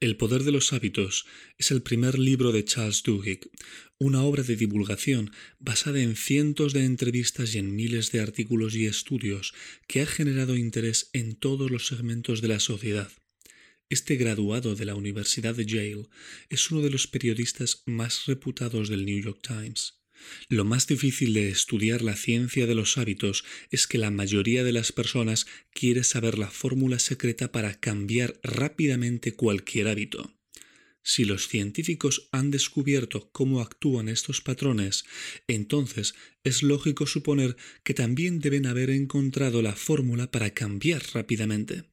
El poder de los hábitos es el primer libro de Charles Duhigg, una obra de divulgación basada en cientos de entrevistas y en miles de artículos y estudios que ha generado interés en todos los segmentos de la sociedad. Este graduado de la Universidad de Yale es uno de los periodistas más reputados del New York Times. Lo más difícil de estudiar la ciencia de los hábitos es que la mayoría de las personas quiere saber la fórmula secreta para cambiar rápidamente cualquier hábito. Si los científicos han descubierto cómo actúan estos patrones, entonces es lógico suponer que también deben haber encontrado la fórmula para cambiar rápidamente.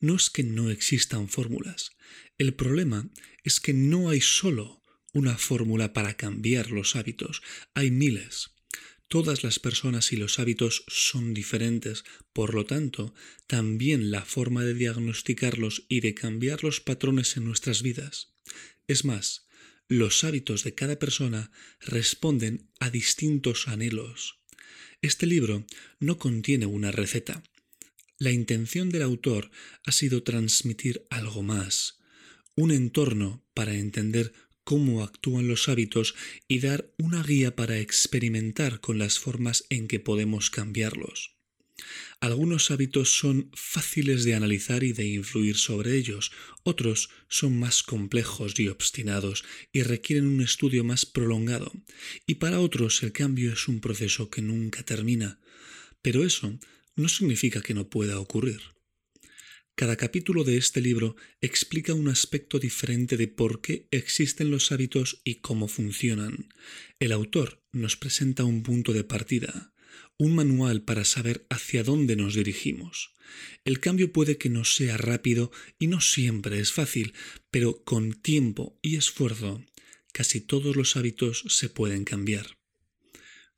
No es que no existan fórmulas, el problema es que no hay solo una fórmula para cambiar los hábitos. Hay miles. Todas las personas y los hábitos son diferentes, por lo tanto, también la forma de diagnosticarlos y de cambiar los patrones en nuestras vidas. Es más, los hábitos de cada persona responden a distintos anhelos. Este libro no contiene una receta. La intención del autor ha sido transmitir algo más, un entorno para entender cómo actúan los hábitos y dar una guía para experimentar con las formas en que podemos cambiarlos. Algunos hábitos son fáciles de analizar y de influir sobre ellos, otros son más complejos y obstinados y requieren un estudio más prolongado, y para otros el cambio es un proceso que nunca termina. Pero eso no significa que no pueda ocurrir. Cada capítulo de este libro explica un aspecto diferente de por qué existen los hábitos y cómo funcionan. El autor nos presenta un punto de partida, un manual para saber hacia dónde nos dirigimos. El cambio puede que no sea rápido y no siempre es fácil, pero con tiempo y esfuerzo casi todos los hábitos se pueden cambiar.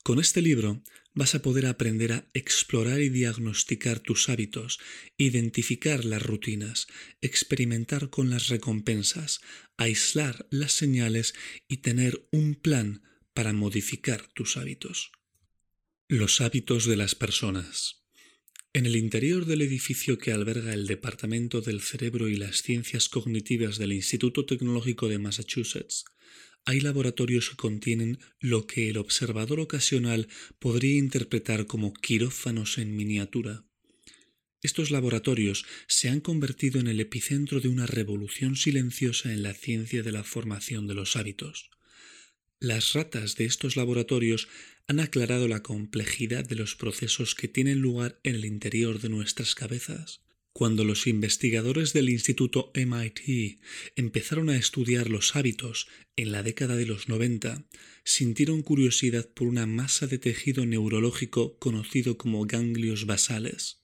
Con este libro vas a poder aprender a explorar y diagnosticar tus hábitos, identificar las rutinas, experimentar con las recompensas, aislar las señales y tener un plan para modificar tus hábitos. Los hábitos de las personas. En el interior del edificio que alberga el Departamento del Cerebro y las Ciencias Cognitivas del Instituto Tecnológico de Massachusetts, hay laboratorios que contienen lo que el observador ocasional podría interpretar como quirófanos en miniatura. Estos laboratorios se han convertido en el epicentro de una revolución silenciosa en la ciencia de la formación de los hábitos. Las ratas de estos laboratorios han aclarado la complejidad de los procesos que tienen lugar en el interior de nuestras cabezas. Cuando los investigadores del Instituto MIT empezaron a estudiar los hábitos en la década de los 90, sintieron curiosidad por una masa de tejido neurológico conocido como ganglios basales.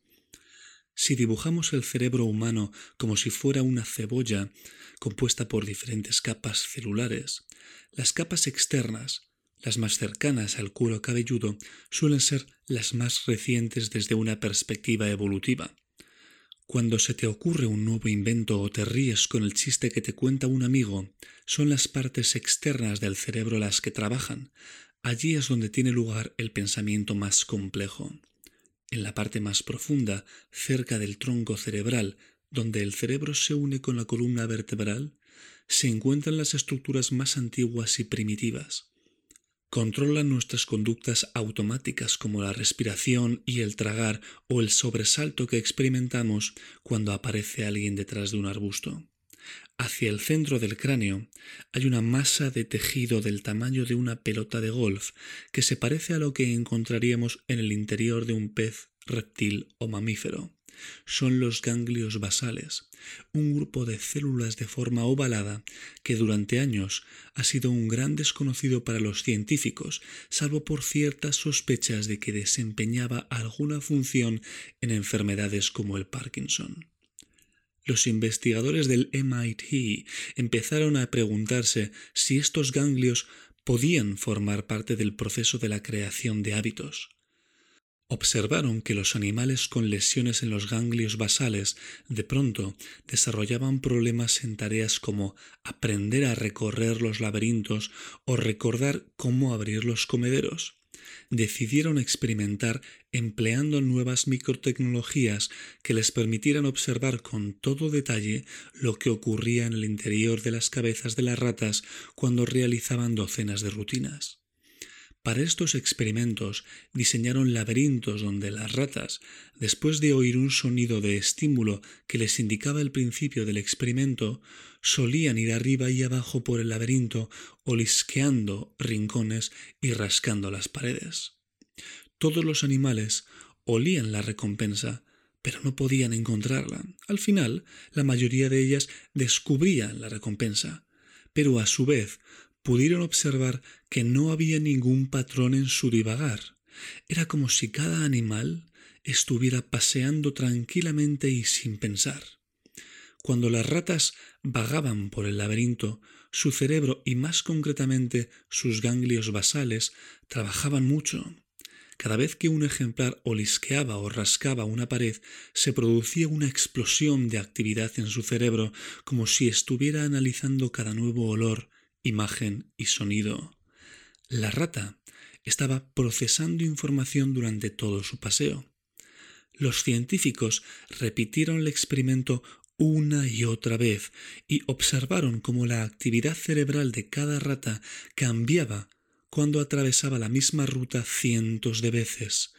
Si dibujamos el cerebro humano como si fuera una cebolla compuesta por diferentes capas celulares, las capas externas, las más cercanas al cuero cabelludo, suelen ser las más recientes desde una perspectiva evolutiva. Cuando se te ocurre un nuevo invento o te ríes con el chiste que te cuenta un amigo, son las partes externas del cerebro las que trabajan. Allí es donde tiene lugar el pensamiento más complejo. En la parte más profunda, cerca del tronco cerebral, donde el cerebro se une con la columna vertebral, se encuentran las estructuras más antiguas y primitivas controlan nuestras conductas automáticas como la respiración y el tragar o el sobresalto que experimentamos cuando aparece alguien detrás de un arbusto. Hacia el centro del cráneo hay una masa de tejido del tamaño de una pelota de golf que se parece a lo que encontraríamos en el interior de un pez, reptil o mamífero son los ganglios basales, un grupo de células de forma ovalada que durante años ha sido un gran desconocido para los científicos, salvo por ciertas sospechas de que desempeñaba alguna función en enfermedades como el Parkinson. Los investigadores del MIT empezaron a preguntarse si estos ganglios podían formar parte del proceso de la creación de hábitos observaron que los animales con lesiones en los ganglios basales de pronto desarrollaban problemas en tareas como aprender a recorrer los laberintos o recordar cómo abrir los comederos. decidieron experimentar empleando nuevas microtecnologías que les permitieran observar con todo detalle lo que ocurría en el interior de las cabezas de las ratas cuando realizaban docenas de rutinas. Para estos experimentos diseñaron laberintos donde las ratas, después de oír un sonido de estímulo que les indicaba el principio del experimento, solían ir arriba y abajo por el laberinto, olisqueando rincones y rascando las paredes. Todos los animales olían la recompensa, pero no podían encontrarla. Al final, la mayoría de ellas descubrían la recompensa, pero a su vez pudieron observar que no había ningún patrón en su divagar. Era como si cada animal estuviera paseando tranquilamente y sin pensar. Cuando las ratas vagaban por el laberinto, su cerebro y más concretamente sus ganglios basales trabajaban mucho. Cada vez que un ejemplar olisqueaba o rascaba una pared, se producía una explosión de actividad en su cerebro, como si estuviera analizando cada nuevo olor, imagen y sonido. La rata estaba procesando información durante todo su paseo. Los científicos repitieron el experimento una y otra vez y observaron cómo la actividad cerebral de cada rata cambiaba cuando atravesaba la misma ruta cientos de veces.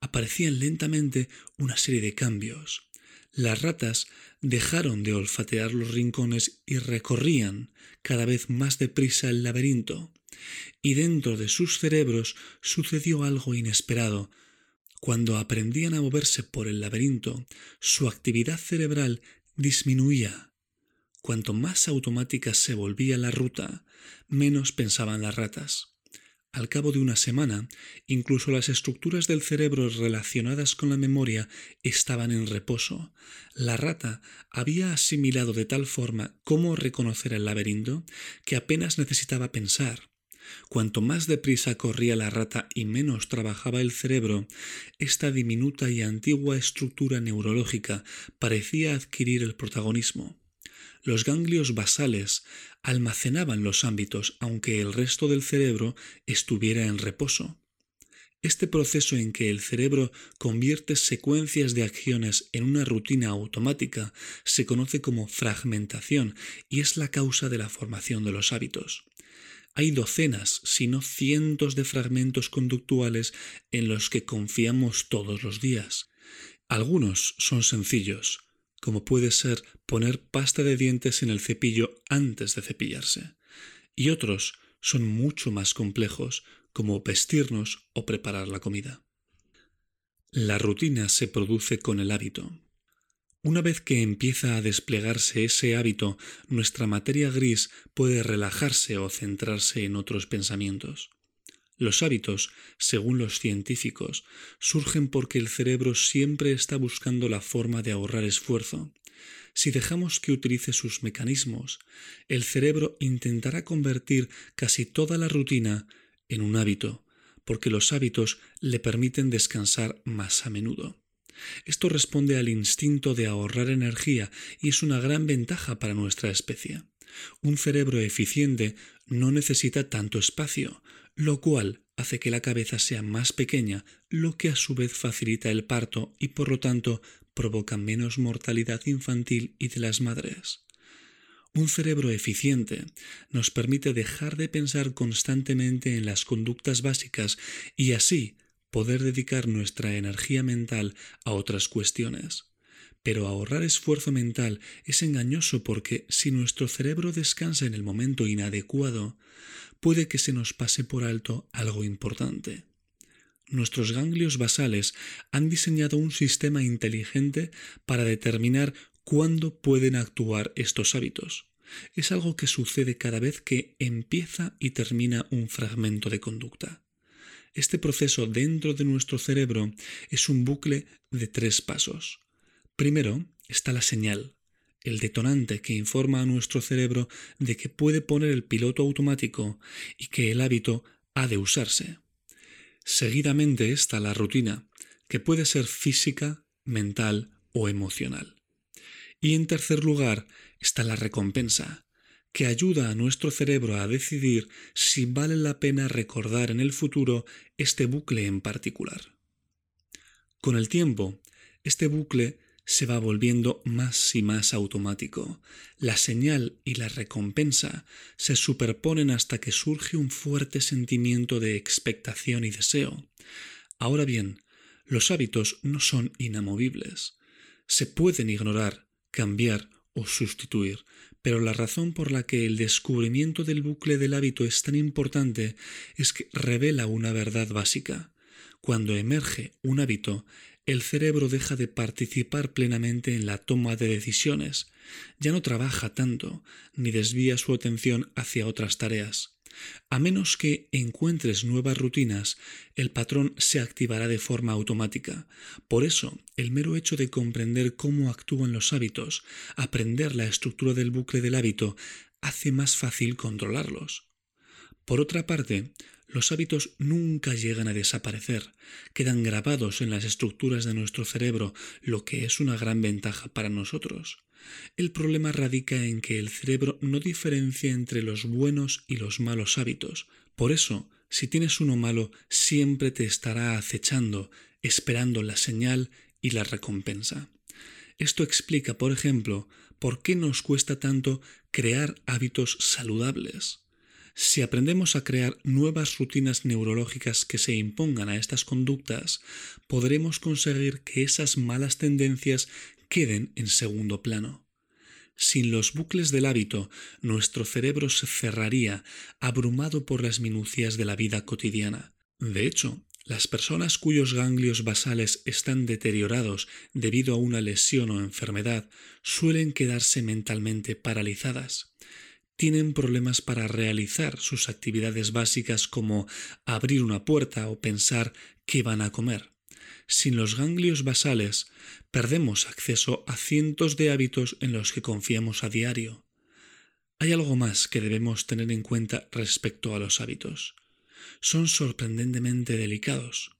Aparecían lentamente una serie de cambios. Las ratas dejaron de olfatear los rincones y recorrían cada vez más deprisa el laberinto. Y dentro de sus cerebros sucedió algo inesperado. Cuando aprendían a moverse por el laberinto, su actividad cerebral disminuía. Cuanto más automática se volvía la ruta, menos pensaban las ratas. Al cabo de una semana, incluso las estructuras del cerebro relacionadas con la memoria estaban en reposo. La rata había asimilado de tal forma cómo reconocer el laberinto que apenas necesitaba pensar. Cuanto más deprisa corría la rata y menos trabajaba el cerebro, esta diminuta y antigua estructura neurológica parecía adquirir el protagonismo. Los ganglios basales almacenaban los ámbitos aunque el resto del cerebro estuviera en reposo. Este proceso en que el cerebro convierte secuencias de acciones en una rutina automática se conoce como fragmentación y es la causa de la formación de los hábitos. Hay docenas, si no cientos de fragmentos conductuales en los que confiamos todos los días. Algunos son sencillos, como puede ser poner pasta de dientes en el cepillo antes de cepillarse, y otros son mucho más complejos, como vestirnos o preparar la comida. La rutina se produce con el hábito. Una vez que empieza a desplegarse ese hábito, nuestra materia gris puede relajarse o centrarse en otros pensamientos. Los hábitos, según los científicos, surgen porque el cerebro siempre está buscando la forma de ahorrar esfuerzo. Si dejamos que utilice sus mecanismos, el cerebro intentará convertir casi toda la rutina en un hábito, porque los hábitos le permiten descansar más a menudo. Esto responde al instinto de ahorrar energía y es una gran ventaja para nuestra especie. Un cerebro eficiente no necesita tanto espacio, lo cual hace que la cabeza sea más pequeña, lo que a su vez facilita el parto y por lo tanto provoca menos mortalidad infantil y de las madres. Un cerebro eficiente nos permite dejar de pensar constantemente en las conductas básicas y así poder dedicar nuestra energía mental a otras cuestiones. Pero ahorrar esfuerzo mental es engañoso porque si nuestro cerebro descansa en el momento inadecuado, puede que se nos pase por alto algo importante. Nuestros ganglios basales han diseñado un sistema inteligente para determinar cuándo pueden actuar estos hábitos. Es algo que sucede cada vez que empieza y termina un fragmento de conducta. Este proceso dentro de nuestro cerebro es un bucle de tres pasos. Primero está la señal, el detonante que informa a nuestro cerebro de que puede poner el piloto automático y que el hábito ha de usarse. Seguidamente está la rutina, que puede ser física, mental o emocional. Y en tercer lugar está la recompensa, que ayuda a nuestro cerebro a decidir si vale la pena recordar en el futuro este bucle en particular. Con el tiempo, este bucle se va volviendo más y más automático. La señal y la recompensa se superponen hasta que surge un fuerte sentimiento de expectación y deseo. Ahora bien, los hábitos no son inamovibles. Se pueden ignorar, cambiar o sustituir, pero la razón por la que el descubrimiento del bucle del hábito es tan importante es que revela una verdad básica. Cuando emerge un hábito, el cerebro deja de participar plenamente en la toma de decisiones, ya no trabaja tanto, ni desvía su atención hacia otras tareas. A menos que encuentres nuevas rutinas, el patrón se activará de forma automática. Por eso, el mero hecho de comprender cómo actúan los hábitos, aprender la estructura del bucle del hábito, hace más fácil controlarlos. Por otra parte, los hábitos nunca llegan a desaparecer, quedan grabados en las estructuras de nuestro cerebro, lo que es una gran ventaja para nosotros. El problema radica en que el cerebro no diferencia entre los buenos y los malos hábitos. Por eso, si tienes uno malo, siempre te estará acechando, esperando la señal y la recompensa. Esto explica, por ejemplo, por qué nos cuesta tanto crear hábitos saludables. Si aprendemos a crear nuevas rutinas neurológicas que se impongan a estas conductas, podremos conseguir que esas malas tendencias queden en segundo plano. Sin los bucles del hábito, nuestro cerebro se cerraría, abrumado por las minucias de la vida cotidiana. De hecho, las personas cuyos ganglios basales están deteriorados debido a una lesión o enfermedad suelen quedarse mentalmente paralizadas tienen problemas para realizar sus actividades básicas como abrir una puerta o pensar qué van a comer. Sin los ganglios basales, perdemos acceso a cientos de hábitos en los que confiamos a diario. Hay algo más que debemos tener en cuenta respecto a los hábitos. Son sorprendentemente delicados.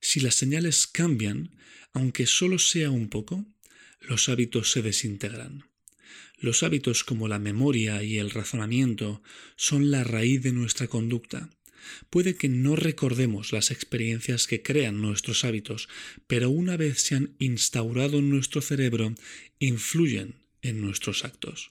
Si las señales cambian, aunque solo sea un poco, los hábitos se desintegran. Los hábitos como la memoria y el razonamiento son la raíz de nuestra conducta. Puede que no recordemos las experiencias que crean nuestros hábitos, pero una vez se han instaurado en nuestro cerebro, influyen en nuestros actos.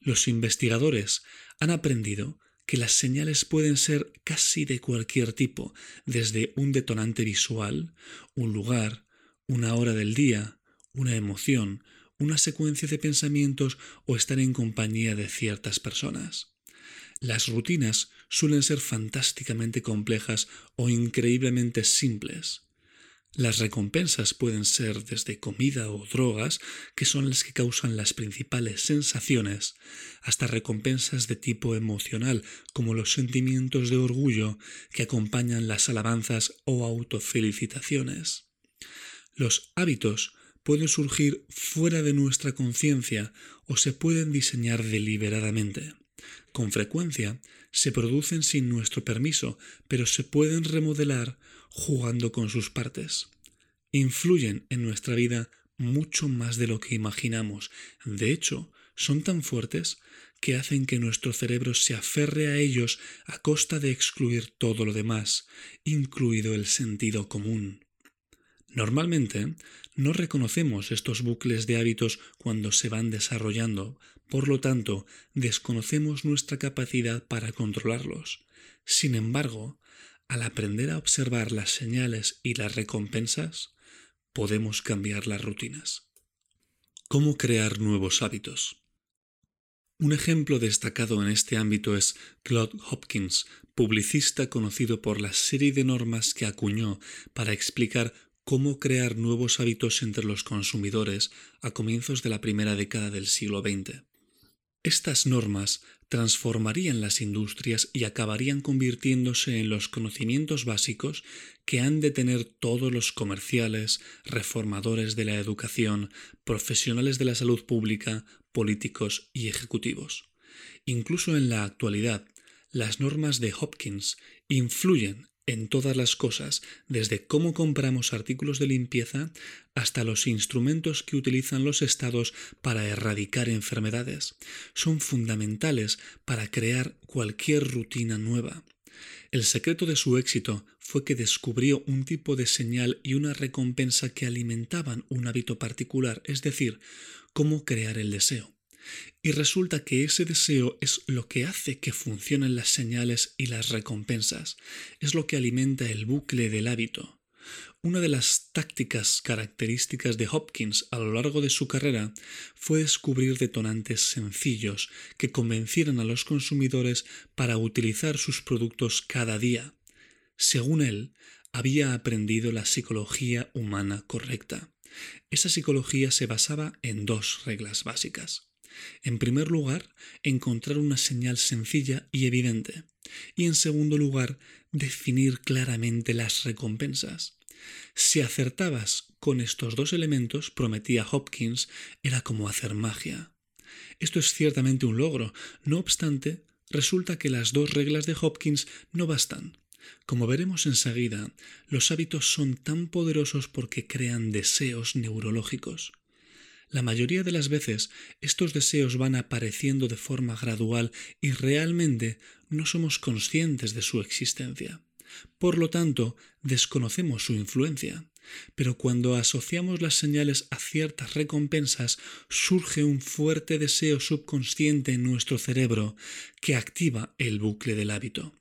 Los investigadores han aprendido que las señales pueden ser casi de cualquier tipo, desde un detonante visual, un lugar, una hora del día, una emoción, una secuencia de pensamientos o estar en compañía de ciertas personas. Las rutinas suelen ser fantásticamente complejas o increíblemente simples. Las recompensas pueden ser desde comida o drogas, que son las que causan las principales sensaciones, hasta recompensas de tipo emocional, como los sentimientos de orgullo que acompañan las alabanzas o autofelicitaciones. Los hábitos pueden surgir fuera de nuestra conciencia o se pueden diseñar deliberadamente. Con frecuencia se producen sin nuestro permiso, pero se pueden remodelar jugando con sus partes. Influyen en nuestra vida mucho más de lo que imaginamos. De hecho, son tan fuertes que hacen que nuestro cerebro se aferre a ellos a costa de excluir todo lo demás, incluido el sentido común. Normalmente no reconocemos estos bucles de hábitos cuando se van desarrollando, por lo tanto desconocemos nuestra capacidad para controlarlos. Sin embargo, al aprender a observar las señales y las recompensas, podemos cambiar las rutinas. ¿Cómo crear nuevos hábitos? Un ejemplo destacado en este ámbito es Claude Hopkins, publicista conocido por la serie de normas que acuñó para explicar cómo crear nuevos hábitos entre los consumidores a comienzos de la primera década del siglo XX. Estas normas transformarían las industrias y acabarían convirtiéndose en los conocimientos básicos que han de tener todos los comerciales, reformadores de la educación, profesionales de la salud pública, políticos y ejecutivos. Incluso en la actualidad, las normas de Hopkins influyen en todas las cosas, desde cómo compramos artículos de limpieza hasta los instrumentos que utilizan los estados para erradicar enfermedades, son fundamentales para crear cualquier rutina nueva. El secreto de su éxito fue que descubrió un tipo de señal y una recompensa que alimentaban un hábito particular, es decir, cómo crear el deseo. Y resulta que ese deseo es lo que hace que funcionen las señales y las recompensas, es lo que alimenta el bucle del hábito. Una de las tácticas características de Hopkins a lo largo de su carrera fue descubrir detonantes sencillos que convencieran a los consumidores para utilizar sus productos cada día. Según él, había aprendido la psicología humana correcta. Esa psicología se basaba en dos reglas básicas. En primer lugar, encontrar una señal sencilla y evidente. Y en segundo lugar, definir claramente las recompensas. Si acertabas con estos dos elementos, prometía Hopkins, era como hacer magia. Esto es ciertamente un logro. No obstante, resulta que las dos reglas de Hopkins no bastan. Como veremos enseguida, los hábitos son tan poderosos porque crean deseos neurológicos. La mayoría de las veces estos deseos van apareciendo de forma gradual y realmente no somos conscientes de su existencia. Por lo tanto, desconocemos su influencia. Pero cuando asociamos las señales a ciertas recompensas, surge un fuerte deseo subconsciente en nuestro cerebro que activa el bucle del hábito.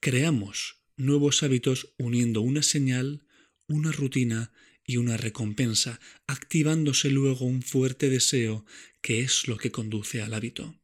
Creamos nuevos hábitos uniendo una señal, una rutina y una recompensa, activándose luego un fuerte deseo que es lo que conduce al hábito.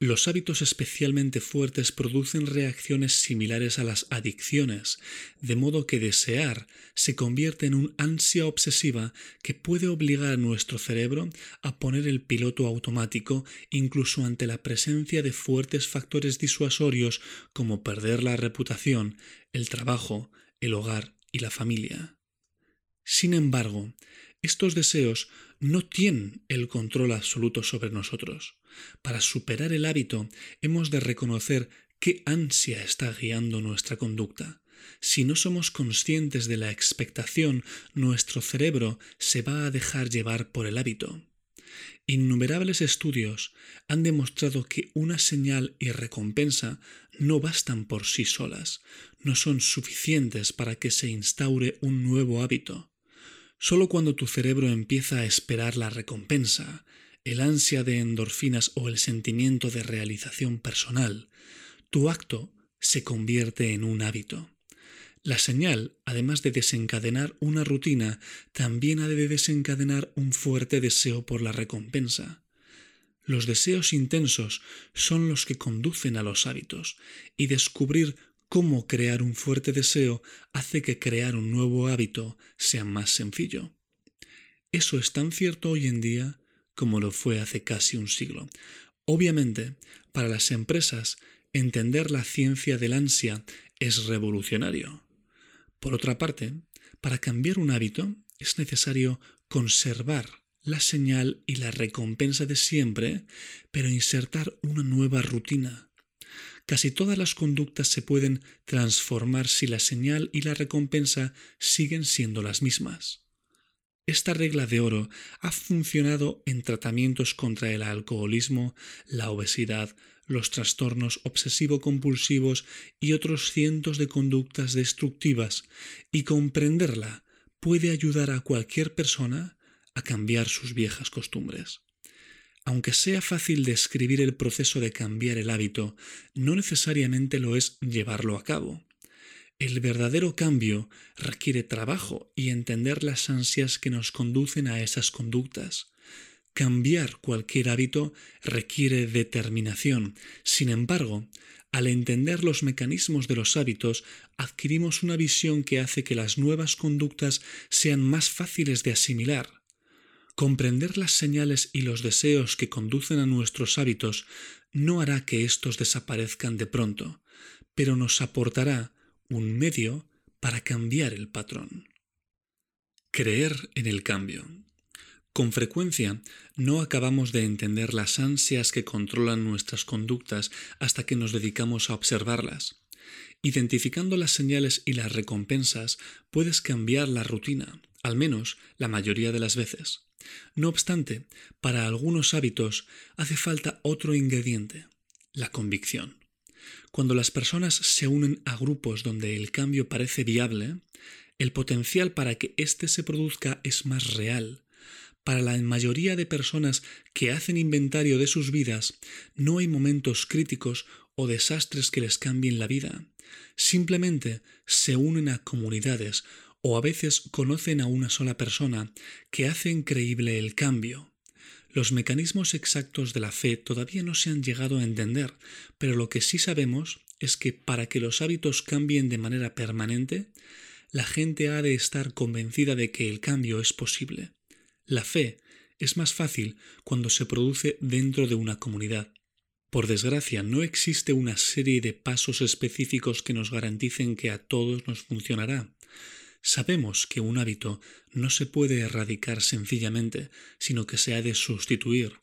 Los hábitos especialmente fuertes producen reacciones similares a las adicciones, de modo que desear se convierte en un ansia obsesiva que puede obligar a nuestro cerebro a poner el piloto automático incluso ante la presencia de fuertes factores disuasorios como perder la reputación, el trabajo, el hogar y la familia. Sin embargo, estos deseos no tienen el control absoluto sobre nosotros. Para superar el hábito hemos de reconocer qué ansia está guiando nuestra conducta. Si no somos conscientes de la expectación, nuestro cerebro se va a dejar llevar por el hábito. Innumerables estudios han demostrado que una señal y recompensa no bastan por sí solas, no son suficientes para que se instaure un nuevo hábito. Solo cuando tu cerebro empieza a esperar la recompensa, el ansia de endorfinas o el sentimiento de realización personal, tu acto se convierte en un hábito. La señal, además de desencadenar una rutina, también ha de desencadenar un fuerte deseo por la recompensa. Los deseos intensos son los que conducen a los hábitos, y descubrir cómo crear un fuerte deseo hace que crear un nuevo hábito sea más sencillo. Eso es tan cierto hoy en día como lo fue hace casi un siglo. Obviamente, para las empresas, entender la ciencia del ansia es revolucionario. Por otra parte, para cambiar un hábito es necesario conservar la señal y la recompensa de siempre, pero insertar una nueva rutina, Casi todas las conductas se pueden transformar si la señal y la recompensa siguen siendo las mismas. Esta regla de oro ha funcionado en tratamientos contra el alcoholismo, la obesidad, los trastornos obsesivo-compulsivos y otros cientos de conductas destructivas, y comprenderla puede ayudar a cualquier persona a cambiar sus viejas costumbres. Aunque sea fácil describir el proceso de cambiar el hábito, no necesariamente lo es llevarlo a cabo. El verdadero cambio requiere trabajo y entender las ansias que nos conducen a esas conductas. Cambiar cualquier hábito requiere determinación. Sin embargo, al entender los mecanismos de los hábitos, adquirimos una visión que hace que las nuevas conductas sean más fáciles de asimilar. Comprender las señales y los deseos que conducen a nuestros hábitos no hará que éstos desaparezcan de pronto, pero nos aportará un medio para cambiar el patrón. Creer en el cambio. Con frecuencia no acabamos de entender las ansias que controlan nuestras conductas hasta que nos dedicamos a observarlas. Identificando las señales y las recompensas, puedes cambiar la rutina, al menos la mayoría de las veces. No obstante, para algunos hábitos hace falta otro ingrediente, la convicción. Cuando las personas se unen a grupos donde el cambio parece viable, el potencial para que éste se produzca es más real. Para la mayoría de personas que hacen inventario de sus vidas, no hay momentos críticos o desastres que les cambien la vida. Simplemente se unen a comunidades o a veces conocen a una sola persona que hace increíble el cambio. Los mecanismos exactos de la fe todavía no se han llegado a entender, pero lo que sí sabemos es que para que los hábitos cambien de manera permanente, la gente ha de estar convencida de que el cambio es posible. La fe es más fácil cuando se produce dentro de una comunidad. Por desgracia, no existe una serie de pasos específicos que nos garanticen que a todos nos funcionará. Sabemos que un hábito no se puede erradicar sencillamente, sino que se ha de sustituir.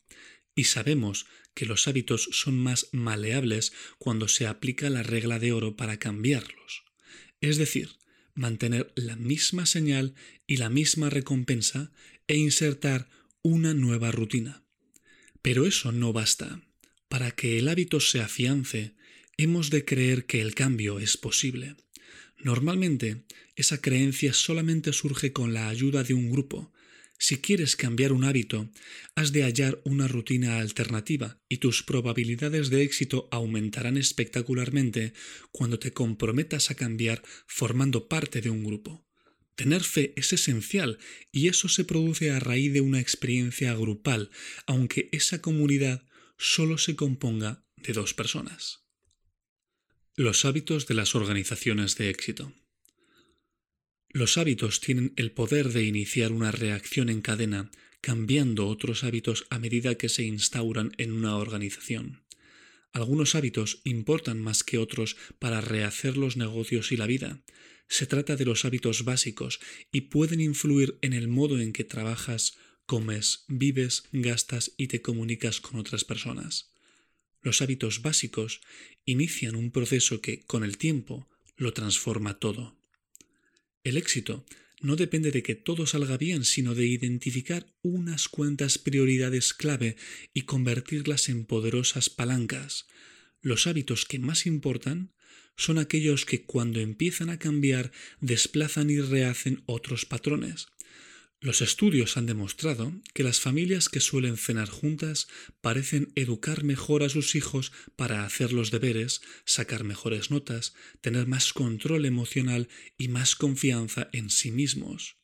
Y sabemos que los hábitos son más maleables cuando se aplica la regla de oro para cambiarlos. Es decir, mantener la misma señal y la misma recompensa e insertar una nueva rutina. Pero eso no basta. Para que el hábito se afiance, hemos de creer que el cambio es posible. Normalmente, esa creencia solamente surge con la ayuda de un grupo. Si quieres cambiar un hábito, has de hallar una rutina alternativa y tus probabilidades de éxito aumentarán espectacularmente cuando te comprometas a cambiar formando parte de un grupo. Tener fe es esencial y eso se produce a raíz de una experiencia grupal, aunque esa comunidad solo se componga de dos personas. Los hábitos de las organizaciones de éxito. Los hábitos tienen el poder de iniciar una reacción en cadena, cambiando otros hábitos a medida que se instauran en una organización. Algunos hábitos importan más que otros para rehacer los negocios y la vida. Se trata de los hábitos básicos y pueden influir en el modo en que trabajas, comes, vives, gastas y te comunicas con otras personas. Los hábitos básicos inician un proceso que, con el tiempo, lo transforma todo. El éxito no depende de que todo salga bien, sino de identificar unas cuantas prioridades clave y convertirlas en poderosas palancas. Los hábitos que más importan son aquellos que cuando empiezan a cambiar desplazan y rehacen otros patrones. Los estudios han demostrado que las familias que suelen cenar juntas parecen educar mejor a sus hijos para hacer los deberes, sacar mejores notas, tener más control emocional y más confianza en sí mismos.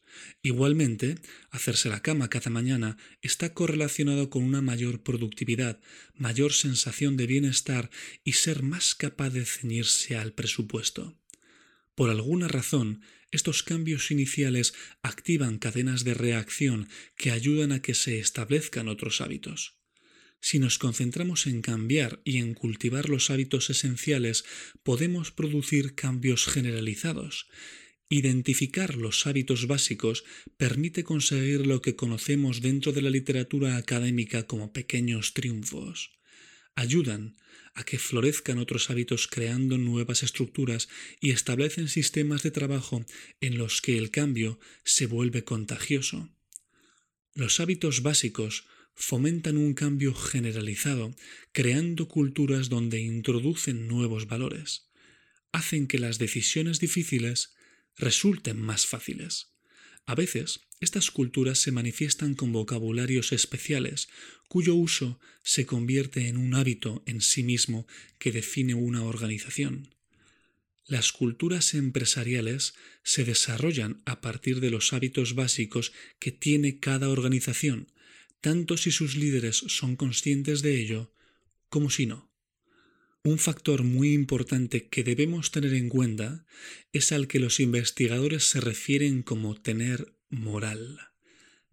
Igualmente, hacerse la cama cada mañana está correlacionado con una mayor productividad, mayor sensación de bienestar y ser más capaz de ceñirse al presupuesto. Por alguna razón, estos cambios iniciales activan cadenas de reacción que ayudan a que se establezcan otros hábitos. Si nos concentramos en cambiar y en cultivar los hábitos esenciales, podemos producir cambios generalizados. Identificar los hábitos básicos permite conseguir lo que conocemos dentro de la literatura académica como pequeños triunfos. Ayudan a que florezcan otros hábitos creando nuevas estructuras y establecen sistemas de trabajo en los que el cambio se vuelve contagioso. Los hábitos básicos fomentan un cambio generalizado, creando culturas donde introducen nuevos valores. Hacen que las decisiones difíciles resulten más fáciles. A veces, estas culturas se manifiestan con vocabularios especiales, cuyo uso se convierte en un hábito en sí mismo que define una organización. Las culturas empresariales se desarrollan a partir de los hábitos básicos que tiene cada organización, tanto si sus líderes son conscientes de ello como si no. Un factor muy importante que debemos tener en cuenta es al que los investigadores se refieren como tener moral.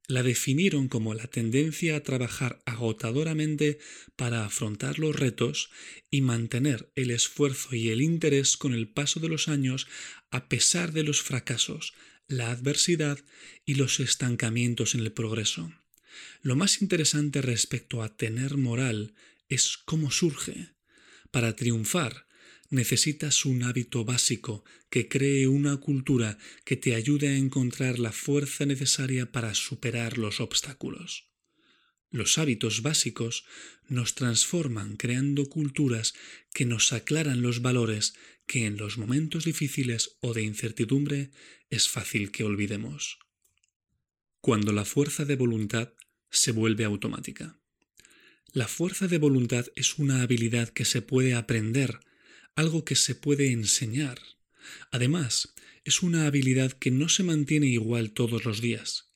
La definieron como la tendencia a trabajar agotadoramente para afrontar los retos y mantener el esfuerzo y el interés con el paso de los años a pesar de los fracasos, la adversidad y los estancamientos en el progreso. Lo más interesante respecto a tener moral es cómo surge. Para triunfar, necesitas un hábito básico que cree una cultura que te ayude a encontrar la fuerza necesaria para superar los obstáculos. Los hábitos básicos nos transforman creando culturas que nos aclaran los valores que en los momentos difíciles o de incertidumbre es fácil que olvidemos. Cuando la fuerza de voluntad se vuelve automática. La fuerza de voluntad es una habilidad que se puede aprender, algo que se puede enseñar. Además, es una habilidad que no se mantiene igual todos los días.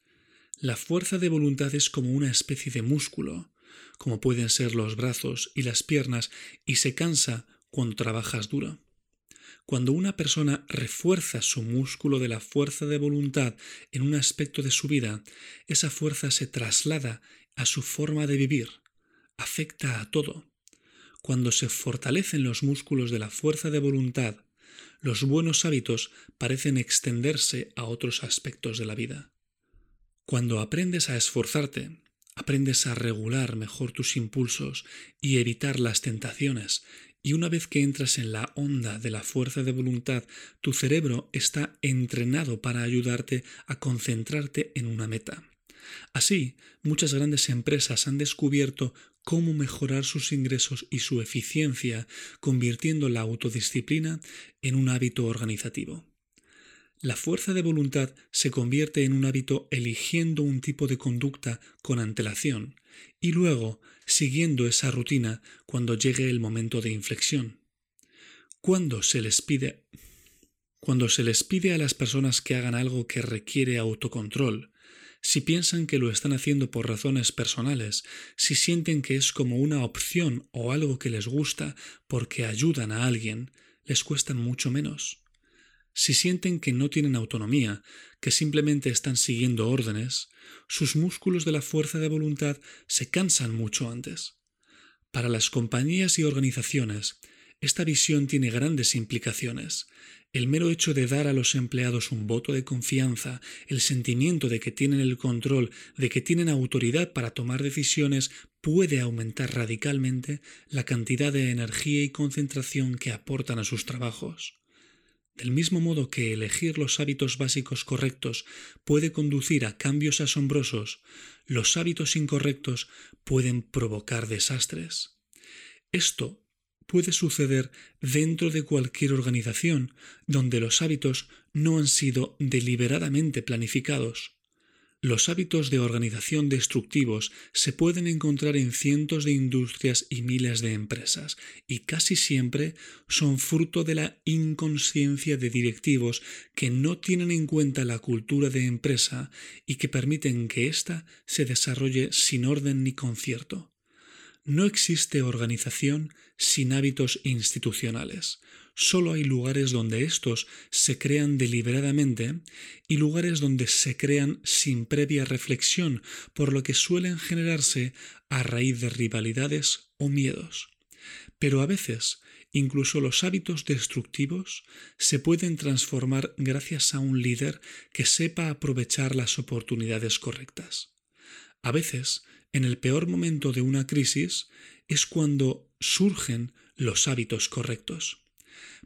La fuerza de voluntad es como una especie de músculo, como pueden ser los brazos y las piernas, y se cansa cuando trabajas duro. Cuando una persona refuerza su músculo de la fuerza de voluntad en un aspecto de su vida, esa fuerza se traslada a su forma de vivir, afecta a todo. Cuando se fortalecen los músculos de la fuerza de voluntad, los buenos hábitos parecen extenderse a otros aspectos de la vida. Cuando aprendes a esforzarte, aprendes a regular mejor tus impulsos y evitar las tentaciones, y una vez que entras en la onda de la fuerza de voluntad, tu cerebro está entrenado para ayudarte a concentrarte en una meta. Así, muchas grandes empresas han descubierto cómo mejorar sus ingresos y su eficiencia, convirtiendo la autodisciplina en un hábito organizativo. La fuerza de voluntad se convierte en un hábito eligiendo un tipo de conducta con antelación y luego siguiendo esa rutina cuando llegue el momento de inflexión. Cuando se les pide cuando se les pide a las personas que hagan algo que requiere autocontrol, si piensan que lo están haciendo por razones personales, si sienten que es como una opción o algo que les gusta porque ayudan a alguien, les cuestan mucho menos. Si sienten que no tienen autonomía, que simplemente están siguiendo órdenes, sus músculos de la fuerza de voluntad se cansan mucho antes. Para las compañías y organizaciones, esta visión tiene grandes implicaciones. El mero hecho de dar a los empleados un voto de confianza, el sentimiento de que tienen el control, de que tienen autoridad para tomar decisiones, puede aumentar radicalmente la cantidad de energía y concentración que aportan a sus trabajos. Del mismo modo que elegir los hábitos básicos correctos puede conducir a cambios asombrosos, los hábitos incorrectos pueden provocar desastres. Esto puede suceder dentro de cualquier organización donde los hábitos no han sido deliberadamente planificados. Los hábitos de organización destructivos se pueden encontrar en cientos de industrias y miles de empresas, y casi siempre son fruto de la inconsciencia de directivos que no tienen en cuenta la cultura de empresa y que permiten que ésta se desarrolle sin orden ni concierto. No existe organización sin hábitos institucionales. Solo hay lugares donde estos se crean deliberadamente y lugares donde se crean sin previa reflexión, por lo que suelen generarse a raíz de rivalidades o miedos. Pero a veces, incluso los hábitos destructivos se pueden transformar gracias a un líder que sepa aprovechar las oportunidades correctas. A veces, en el peor momento de una crisis, es cuando surgen los hábitos correctos.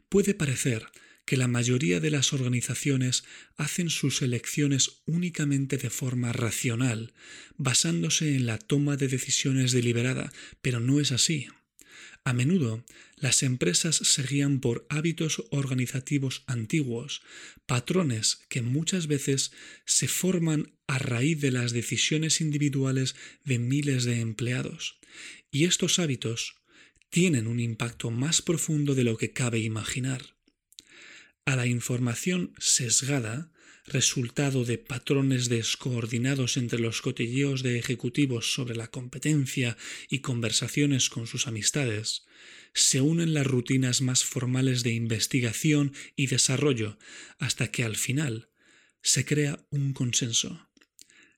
Puede parecer que la mayoría de las organizaciones hacen sus elecciones únicamente de forma racional, basándose en la toma de decisiones deliberada, pero no es así. A menudo, las empresas se guían por hábitos organizativos antiguos, patrones que muchas veces se forman a raíz de las decisiones individuales de miles de empleados. Y estos hábitos tienen un impacto más profundo de lo que cabe imaginar. A la información sesgada, resultado de patrones descoordinados entre los cotilleos de ejecutivos sobre la competencia y conversaciones con sus amistades, se unen las rutinas más formales de investigación y desarrollo hasta que al final se crea un consenso.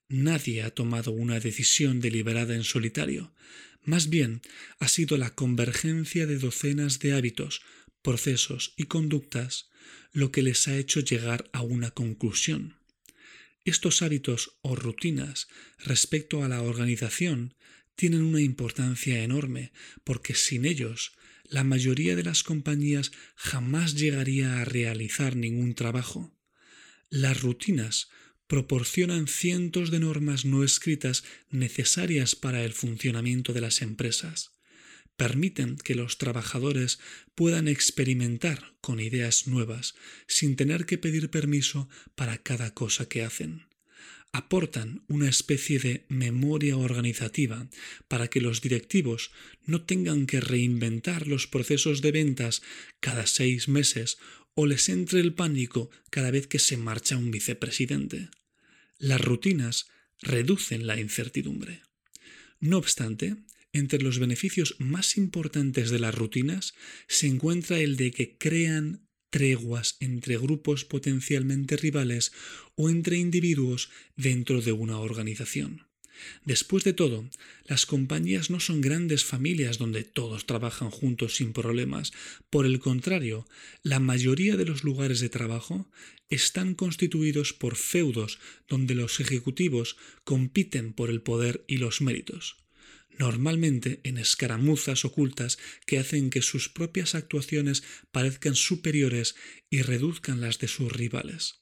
Nadie ha tomado una decisión deliberada en solitario, más bien ha sido la convergencia de docenas de hábitos, procesos y conductas lo que les ha hecho llegar a una conclusión. Estos hábitos o rutinas respecto a la organización tienen una importancia enorme porque sin ellos la mayoría de las compañías jamás llegaría a realizar ningún trabajo. Las rutinas proporcionan cientos de normas no escritas necesarias para el funcionamiento de las empresas. Permiten que los trabajadores puedan experimentar con ideas nuevas sin tener que pedir permiso para cada cosa que hacen aportan una especie de memoria organizativa para que los directivos no tengan que reinventar los procesos de ventas cada seis meses o les entre el pánico cada vez que se marcha un vicepresidente. Las rutinas reducen la incertidumbre. No obstante, entre los beneficios más importantes de las rutinas se encuentra el de que crean treguas entre grupos potencialmente rivales o entre individuos dentro de una organización. Después de todo, las compañías no son grandes familias donde todos trabajan juntos sin problemas. Por el contrario, la mayoría de los lugares de trabajo están constituidos por feudos donde los ejecutivos compiten por el poder y los méritos normalmente en escaramuzas ocultas que hacen que sus propias actuaciones parezcan superiores y reduzcan las de sus rivales.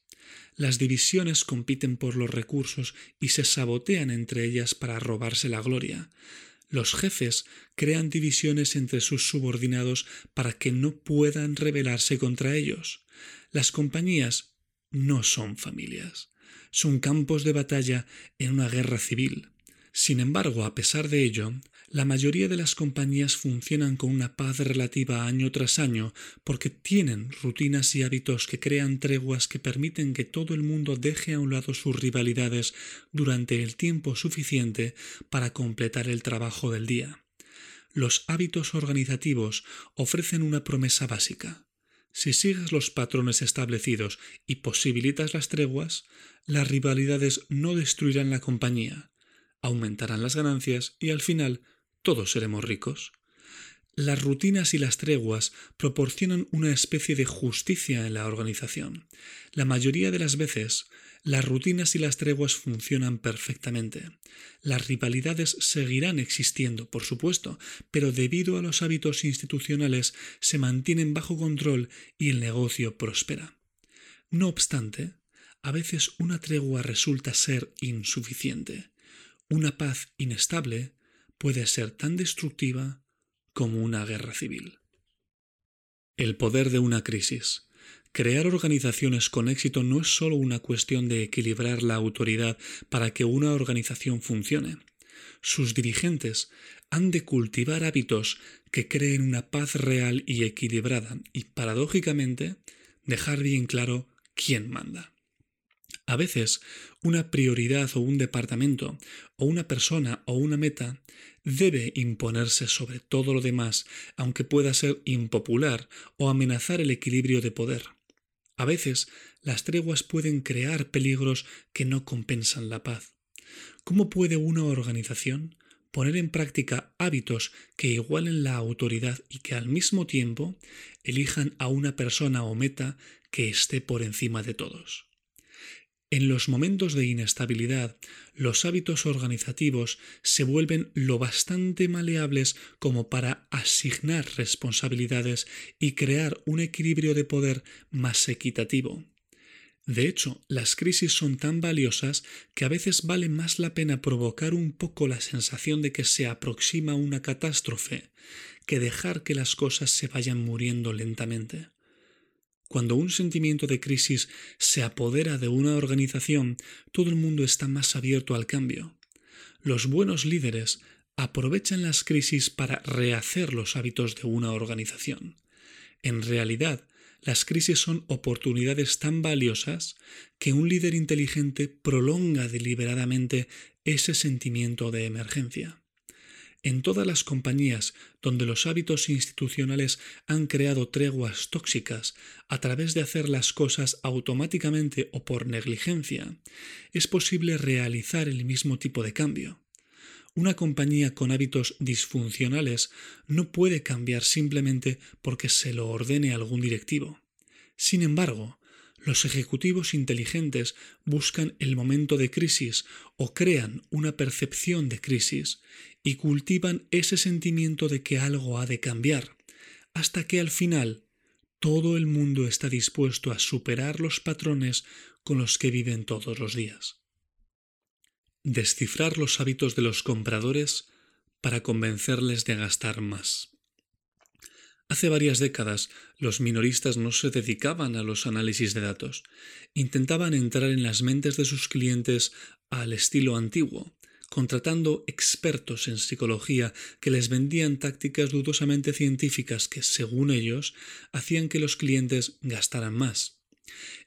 Las divisiones compiten por los recursos y se sabotean entre ellas para robarse la gloria. Los jefes crean divisiones entre sus subordinados para que no puedan rebelarse contra ellos. Las compañías no son familias, son campos de batalla en una guerra civil. Sin embargo, a pesar de ello, la mayoría de las compañías funcionan con una paz relativa año tras año porque tienen rutinas y hábitos que crean treguas que permiten que todo el mundo deje a un lado sus rivalidades durante el tiempo suficiente para completar el trabajo del día. Los hábitos organizativos ofrecen una promesa básica. Si sigues los patrones establecidos y posibilitas las treguas, las rivalidades no destruirán la compañía, aumentarán las ganancias y al final todos seremos ricos. Las rutinas y las treguas proporcionan una especie de justicia en la organización. La mayoría de las veces, las rutinas y las treguas funcionan perfectamente. Las rivalidades seguirán existiendo, por supuesto, pero debido a los hábitos institucionales se mantienen bajo control y el negocio prospera. No obstante, a veces una tregua resulta ser insuficiente. Una paz inestable puede ser tan destructiva como una guerra civil. El poder de una crisis. Crear organizaciones con éxito no es solo una cuestión de equilibrar la autoridad para que una organización funcione. Sus dirigentes han de cultivar hábitos que creen una paz real y equilibrada y, paradójicamente, dejar bien claro quién manda. A veces, una prioridad o un departamento, o una persona o una meta, debe imponerse sobre todo lo demás, aunque pueda ser impopular o amenazar el equilibrio de poder. A veces, las treguas pueden crear peligros que no compensan la paz. ¿Cómo puede una organización poner en práctica hábitos que igualen la autoridad y que al mismo tiempo elijan a una persona o meta que esté por encima de todos? En los momentos de inestabilidad, los hábitos organizativos se vuelven lo bastante maleables como para asignar responsabilidades y crear un equilibrio de poder más equitativo. De hecho, las crisis son tan valiosas que a veces vale más la pena provocar un poco la sensación de que se aproxima una catástrofe que dejar que las cosas se vayan muriendo lentamente. Cuando un sentimiento de crisis se apodera de una organización, todo el mundo está más abierto al cambio. Los buenos líderes aprovechan las crisis para rehacer los hábitos de una organización. En realidad, las crisis son oportunidades tan valiosas que un líder inteligente prolonga deliberadamente ese sentimiento de emergencia. En todas las compañías donde los hábitos institucionales han creado treguas tóxicas a través de hacer las cosas automáticamente o por negligencia, es posible realizar el mismo tipo de cambio. Una compañía con hábitos disfuncionales no puede cambiar simplemente porque se lo ordene algún directivo. Sin embargo, los ejecutivos inteligentes buscan el momento de crisis o crean una percepción de crisis y cultivan ese sentimiento de que algo ha de cambiar. hasta que al final todo el mundo está dispuesto a superar los patrones con los que viven todos los días. Descifrar los hábitos de los compradores para convencerles de gastar más. Hace varias décadas los minoristas no se dedicaban a los análisis de datos, intentaban entrar en las mentes de sus clientes al estilo antiguo, contratando expertos en psicología que les vendían tácticas dudosamente científicas que, según ellos, hacían que los clientes gastaran más.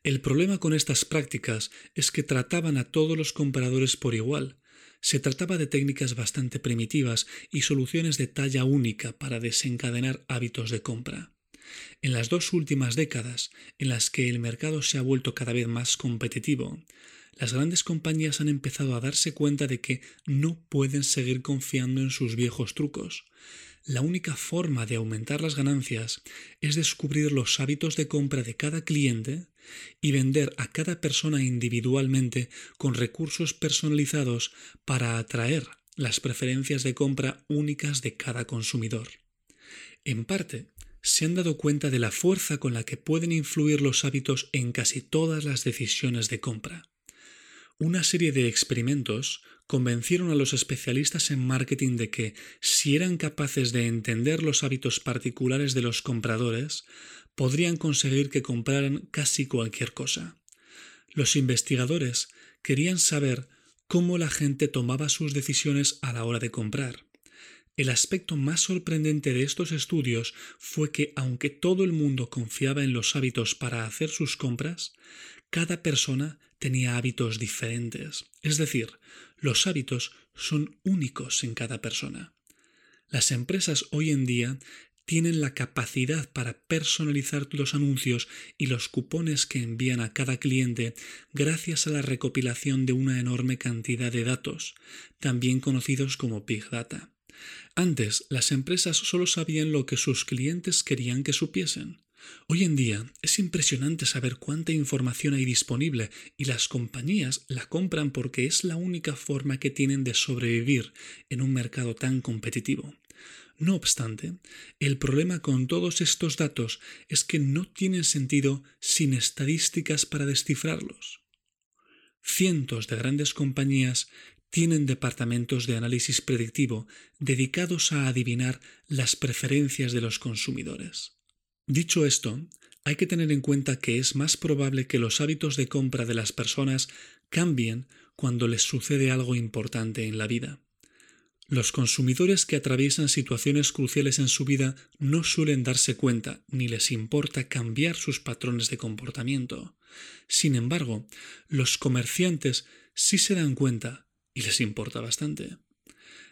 El problema con estas prácticas es que trataban a todos los compradores por igual. Se trataba de técnicas bastante primitivas y soluciones de talla única para desencadenar hábitos de compra. En las dos últimas décadas, en las que el mercado se ha vuelto cada vez más competitivo, las grandes compañías han empezado a darse cuenta de que no pueden seguir confiando en sus viejos trucos. La única forma de aumentar las ganancias es descubrir los hábitos de compra de cada cliente y vender a cada persona individualmente con recursos personalizados para atraer las preferencias de compra únicas de cada consumidor. En parte, se han dado cuenta de la fuerza con la que pueden influir los hábitos en casi todas las decisiones de compra. Una serie de experimentos convencieron a los especialistas en marketing de que, si eran capaces de entender los hábitos particulares de los compradores, podrían conseguir que compraran casi cualquier cosa. Los investigadores querían saber cómo la gente tomaba sus decisiones a la hora de comprar. El aspecto más sorprendente de estos estudios fue que, aunque todo el mundo confiaba en los hábitos para hacer sus compras, cada persona tenía hábitos diferentes. Es decir, los hábitos son únicos en cada persona. Las empresas hoy en día tienen la capacidad para personalizar los anuncios y los cupones que envían a cada cliente gracias a la recopilación de una enorme cantidad de datos, también conocidos como Big Data. Antes, las empresas solo sabían lo que sus clientes querían que supiesen. Hoy en día es impresionante saber cuánta información hay disponible y las compañías la compran porque es la única forma que tienen de sobrevivir en un mercado tan competitivo. No obstante, el problema con todos estos datos es que no tienen sentido sin estadísticas para descifrarlos. Cientos de grandes compañías tienen departamentos de análisis predictivo dedicados a adivinar las preferencias de los consumidores. Dicho esto, hay que tener en cuenta que es más probable que los hábitos de compra de las personas cambien cuando les sucede algo importante en la vida. Los consumidores que atraviesan situaciones cruciales en su vida no suelen darse cuenta ni les importa cambiar sus patrones de comportamiento. Sin embargo, los comerciantes sí se dan cuenta y les importa bastante.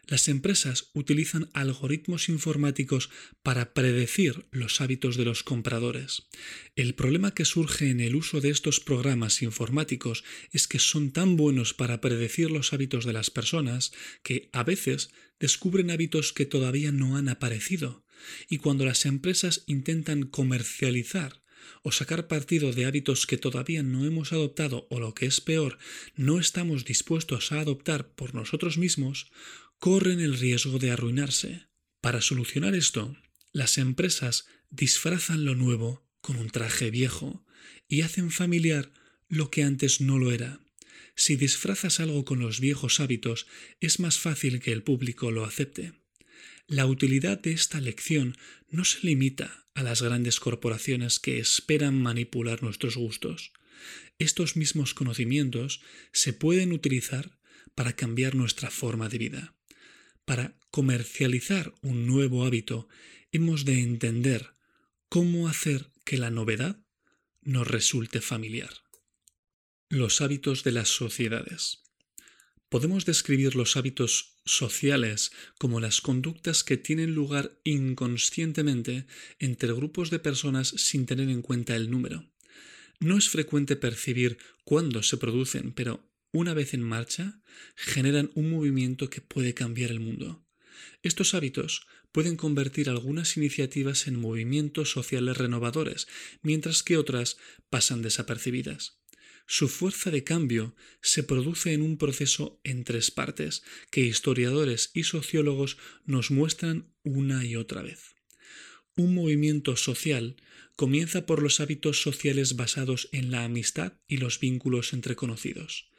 Las empresas utilizan algoritmos informáticos para predecir los hábitos de los compradores. El problema que surge en el uso de estos programas informáticos es que son tan buenos para predecir los hábitos de las personas que a veces descubren hábitos que todavía no han aparecido. Y cuando las empresas intentan comercializar o sacar partido de hábitos que todavía no hemos adoptado o lo que es peor, no estamos dispuestos a adoptar por nosotros mismos, corren el riesgo de arruinarse. Para solucionar esto, las empresas disfrazan lo nuevo con un traje viejo y hacen familiar lo que antes no lo era. Si disfrazas algo con los viejos hábitos, es más fácil que el público lo acepte. La utilidad de esta lección no se limita a las grandes corporaciones que esperan manipular nuestros gustos. Estos mismos conocimientos se pueden utilizar para cambiar nuestra forma de vida. Para comercializar un nuevo hábito hemos de entender cómo hacer que la novedad nos resulte familiar. Los hábitos de las sociedades. Podemos describir los hábitos sociales como las conductas que tienen lugar inconscientemente entre grupos de personas sin tener en cuenta el número. No es frecuente percibir cuándo se producen, pero una vez en marcha, generan un movimiento que puede cambiar el mundo. Estos hábitos pueden convertir algunas iniciativas en movimientos sociales renovadores, mientras que otras pasan desapercibidas. Su fuerza de cambio se produce en un proceso en tres partes que historiadores y sociólogos nos muestran una y otra vez. Un movimiento social comienza por los hábitos sociales basados en la amistad y los vínculos entre conocidos.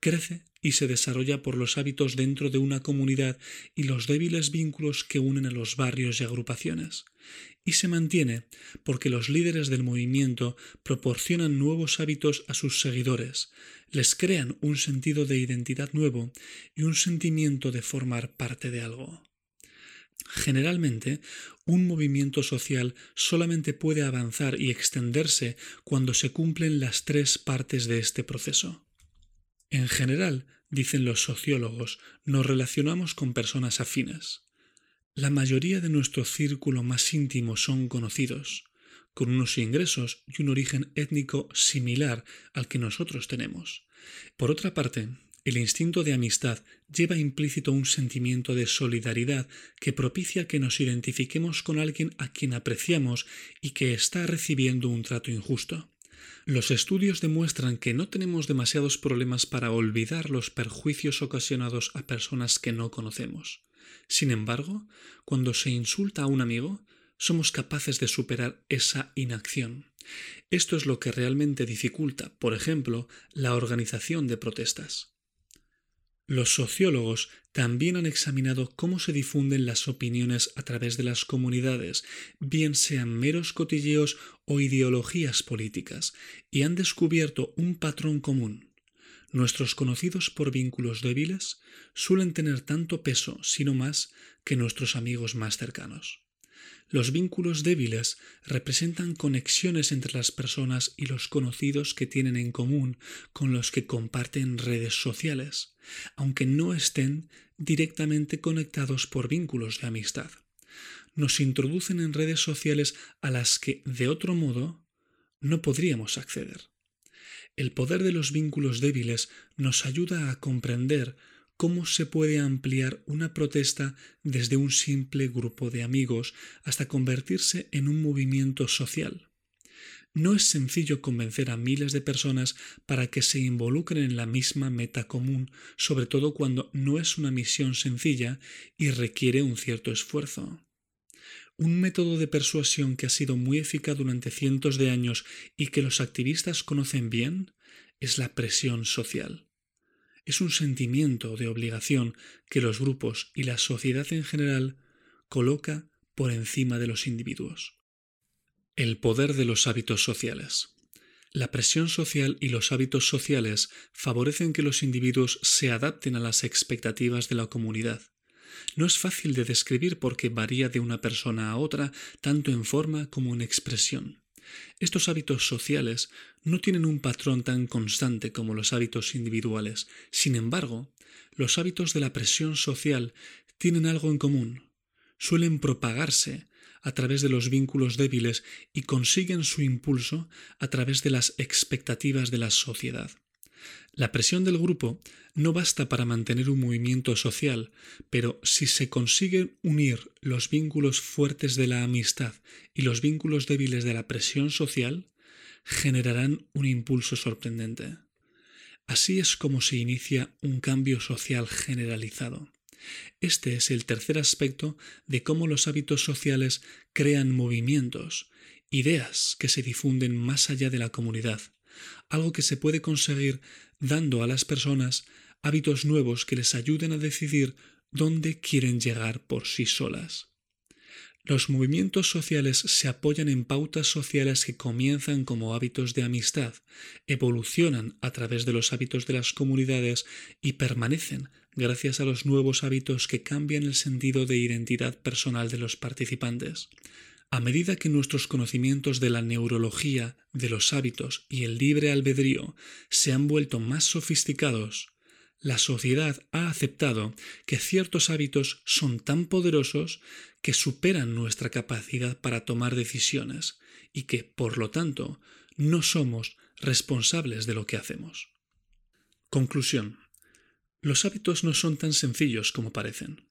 Crece y se desarrolla por los hábitos dentro de una comunidad y los débiles vínculos que unen a los barrios y agrupaciones. Y se mantiene porque los líderes del movimiento proporcionan nuevos hábitos a sus seguidores, les crean un sentido de identidad nuevo y un sentimiento de formar parte de algo. Generalmente, un movimiento social solamente puede avanzar y extenderse cuando se cumplen las tres partes de este proceso. En general, dicen los sociólogos, nos relacionamos con personas afines. La mayoría de nuestro círculo más íntimo son conocidos, con unos ingresos y un origen étnico similar al que nosotros tenemos. Por otra parte, el instinto de amistad lleva implícito un sentimiento de solidaridad que propicia que nos identifiquemos con alguien a quien apreciamos y que está recibiendo un trato injusto. Los estudios demuestran que no tenemos demasiados problemas para olvidar los perjuicios ocasionados a personas que no conocemos. Sin embargo, cuando se insulta a un amigo, somos capaces de superar esa inacción. Esto es lo que realmente dificulta, por ejemplo, la organización de protestas. Los sociólogos también han examinado cómo se difunden las opiniones a través de las comunidades, bien sean meros cotilleos o ideologías políticas, y han descubierto un patrón común. Nuestros conocidos por vínculos débiles suelen tener tanto peso, sino más, que nuestros amigos más cercanos. Los vínculos débiles representan conexiones entre las personas y los conocidos que tienen en común con los que comparten redes sociales, aunque no estén directamente conectados por vínculos de amistad. Nos introducen en redes sociales a las que, de otro modo, no podríamos acceder. El poder de los vínculos débiles nos ayuda a comprender cómo se puede ampliar una protesta desde un simple grupo de amigos hasta convertirse en un movimiento social. No es sencillo convencer a miles de personas para que se involucren en la misma meta común, sobre todo cuando no es una misión sencilla y requiere un cierto esfuerzo. Un método de persuasión que ha sido muy eficaz durante cientos de años y que los activistas conocen bien es la presión social es un sentimiento de obligación que los grupos y la sociedad en general coloca por encima de los individuos. El poder de los hábitos sociales. La presión social y los hábitos sociales favorecen que los individuos se adapten a las expectativas de la comunidad. No es fácil de describir porque varía de una persona a otra tanto en forma como en expresión. Estos hábitos sociales no tienen un patrón tan constante como los hábitos individuales. Sin embargo, los hábitos de la presión social tienen algo en común. Suelen propagarse a través de los vínculos débiles y consiguen su impulso a través de las expectativas de la sociedad. La presión del grupo no basta para mantener un movimiento social, pero si se consiguen unir los vínculos fuertes de la amistad y los vínculos débiles de la presión social, generarán un impulso sorprendente. Así es como se inicia un cambio social generalizado. Este es el tercer aspecto de cómo los hábitos sociales crean movimientos, ideas que se difunden más allá de la comunidad, algo que se puede conseguir dando a las personas hábitos nuevos que les ayuden a decidir dónde quieren llegar por sí solas. Los movimientos sociales se apoyan en pautas sociales que comienzan como hábitos de amistad, evolucionan a través de los hábitos de las comunidades y permanecen gracias a los nuevos hábitos que cambian el sentido de identidad personal de los participantes. A medida que nuestros conocimientos de la neurología, de los hábitos y el libre albedrío se han vuelto más sofisticados, la sociedad ha aceptado que ciertos hábitos son tan poderosos que superan nuestra capacidad para tomar decisiones y que, por lo tanto, no somos responsables de lo que hacemos. Conclusión. Los hábitos no son tan sencillos como parecen.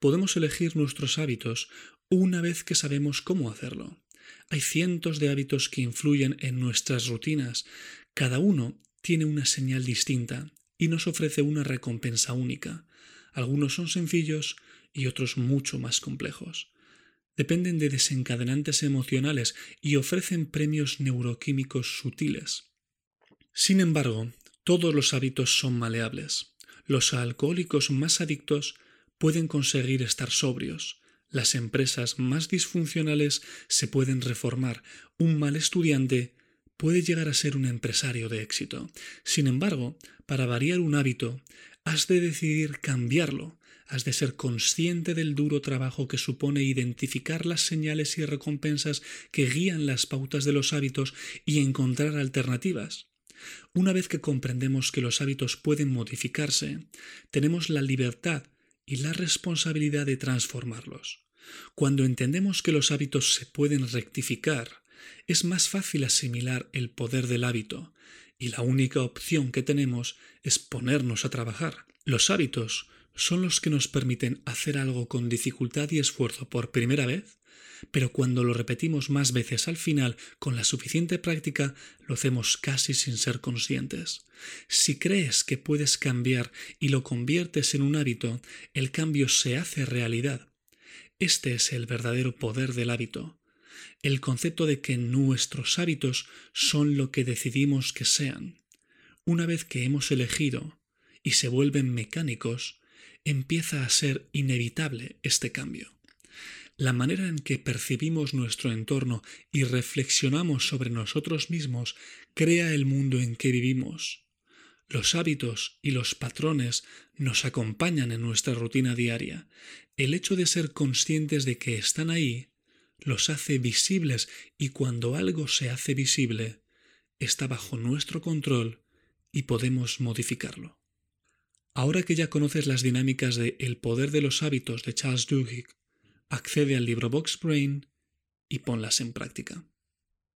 Podemos elegir nuestros hábitos una vez que sabemos cómo hacerlo. Hay cientos de hábitos que influyen en nuestras rutinas. Cada uno tiene una señal distinta y nos ofrece una recompensa única. Algunos son sencillos y otros mucho más complejos. dependen de desencadenantes emocionales y ofrecen premios neuroquímicos sutiles. Sin embargo, todos los hábitos son maleables. Los alcohólicos más adictos pueden conseguir estar sobrios, las empresas más disfuncionales se pueden reformar, un mal estudiante puede llegar a ser un empresario de éxito. Sin embargo, para variar un hábito, has de decidir cambiarlo, has de ser consciente del duro trabajo que supone identificar las señales y recompensas que guían las pautas de los hábitos y encontrar alternativas. Una vez que comprendemos que los hábitos pueden modificarse, tenemos la libertad y la responsabilidad de transformarlos. Cuando entendemos que los hábitos se pueden rectificar, es más fácil asimilar el poder del hábito, y la única opción que tenemos es ponernos a trabajar. Los hábitos son los que nos permiten hacer algo con dificultad y esfuerzo por primera vez, pero cuando lo repetimos más veces al final, con la suficiente práctica, lo hacemos casi sin ser conscientes. Si crees que puedes cambiar y lo conviertes en un hábito, el cambio se hace realidad. Este es el verdadero poder del hábito, el concepto de que nuestros hábitos son lo que decidimos que sean. Una vez que hemos elegido y se vuelven mecánicos, empieza a ser inevitable este cambio. La manera en que percibimos nuestro entorno y reflexionamos sobre nosotros mismos crea el mundo en que vivimos. Los hábitos y los patrones nos acompañan en nuestra rutina diaria. El hecho de ser conscientes de que están ahí los hace visibles y cuando algo se hace visible, está bajo nuestro control y podemos modificarlo. Ahora que ya conoces las dinámicas de El poder de los hábitos de Charles Duhigg, accede al libro Box Brain y ponlas en práctica.